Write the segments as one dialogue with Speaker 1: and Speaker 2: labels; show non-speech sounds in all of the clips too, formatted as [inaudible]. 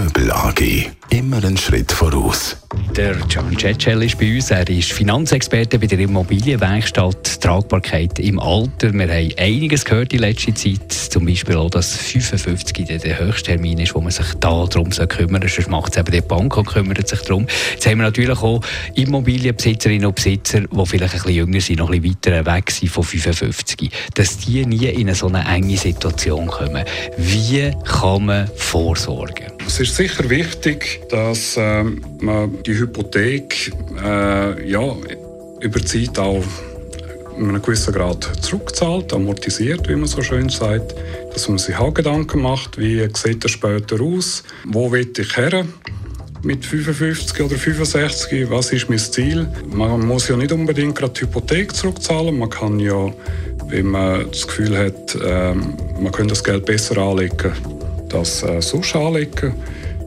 Speaker 1: Göbel AG. Immer einen Schritt voraus.
Speaker 2: Der Can Cecel ist bei uns. Er ist Finanzexperte bei der Immobilienwerkstatt Tragbarkeit im Alter. Wir haben einiges gehört in letzter Zeit. Zum Beispiel auch, dass 55 der Höchsttermin ist, wo man sich da darum kümmern soll. Sonst macht es eben die Bank und kümmert sich darum. Jetzt haben wir natürlich auch Immobilienbesitzerinnen und Besitzer, die vielleicht ein bisschen jünger sind, noch ein bisschen weiter weg sind von 55. Dass die nie in eine so eine enge Situation kommen. Wie kann man vorsorgen?
Speaker 3: Es ist sicher wichtig, dass äh, man die Hypothek äh, ja, über Zeit auch in einem gewissen Grad zurückzahlt, amortisiert, wie man so schön sagt. Dass man sich auch Gedanken macht, wie sieht es später aus, wo will ich her mit 55 oder 65, was ist mein Ziel. Man muss ja nicht unbedingt gerade die Hypothek zurückzahlen, man kann ja, wenn man das Gefühl hat, äh, man könnte das Geld besser anlegen, das äh, sonst anlegen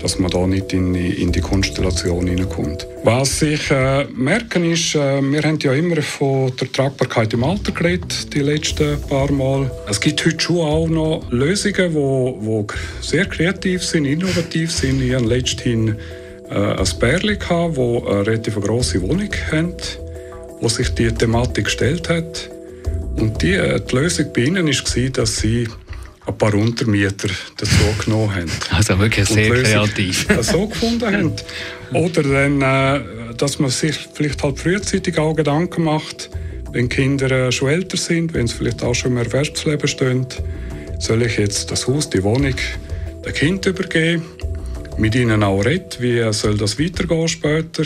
Speaker 3: dass man da nicht in, in die Konstellation hineinkommt. Was ich äh, merken ist, äh, wir haben ja immer von der Tragbarkeit im Alter geredet, die letzten paar Mal. Es gibt heute schon auch noch Lösungen, die wo, wo sehr kreativ sind, innovativ sind. Ich hatte letztens äh, ein Bärli, das eine relativ grosse Wohnung hat, wo sich die Thematik gestellt hat. Und die, äh, die Lösung bei ihnen war, dass sie ein paar Untermieter dazu genommen haben.
Speaker 2: Also wirklich sehr kreativ. [laughs]
Speaker 3: so gefunden haben. Oder dann, äh, dass man sich vielleicht halt frühzeitig auch Gedanken macht, wenn Kinder äh, schon älter sind, wenn sie vielleicht auch schon im Erwerbsleben stehen, soll ich jetzt das Haus, die Wohnung, dem Kind übergeben, mit ihnen auch reden, wie soll das weitergehen später,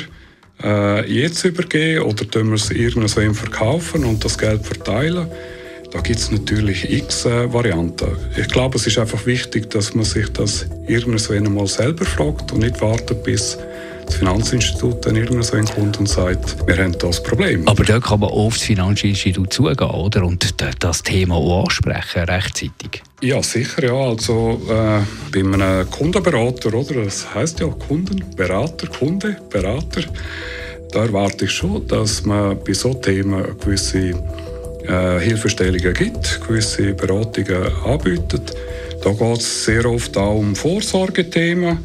Speaker 3: äh, jetzt übergeben oder tun wir es irgendwann verkaufen und das Geld verteilen. Da gibt es natürlich x äh, Varianten. Ich glaube, es ist einfach wichtig, dass man sich das irgendwann einmal selber fragt und nicht wartet, bis das Finanzinstitut dann irgendwann kommt und sagt, wir haben das Problem.
Speaker 2: Aber da kann man auf das Finanzinstitut zugehen oder? und das Thema auch ansprechen rechtzeitig.
Speaker 3: Ja, sicher. Ja. Also, äh, bei einem Kundenberater, oder? das heißt ja Kundenberater, Kunde, Berater, da erwarte ich schon, dass man bei so Themen gewisse äh, Hilfestellungen gibt, gewisse Beratungen anbietet. Da geht es sehr oft auch um Vorsorgethemen,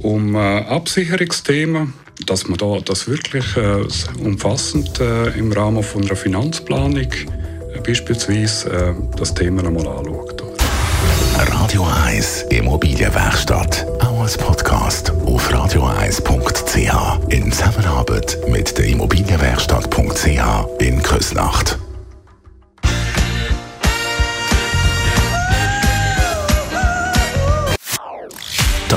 Speaker 3: um äh, Absicherungsthemen, dass man da das wirklich äh, umfassend äh, im Rahmen von einer Finanzplanung äh, beispielsweise äh, das Thema einmal anschaut.
Speaker 1: Radio 1 Immobilienwerkstatt, auch als Podcast auf radio1.ch in Zusammenarbeit mit der Immobilienwerkstatt.ch in Küsnacht.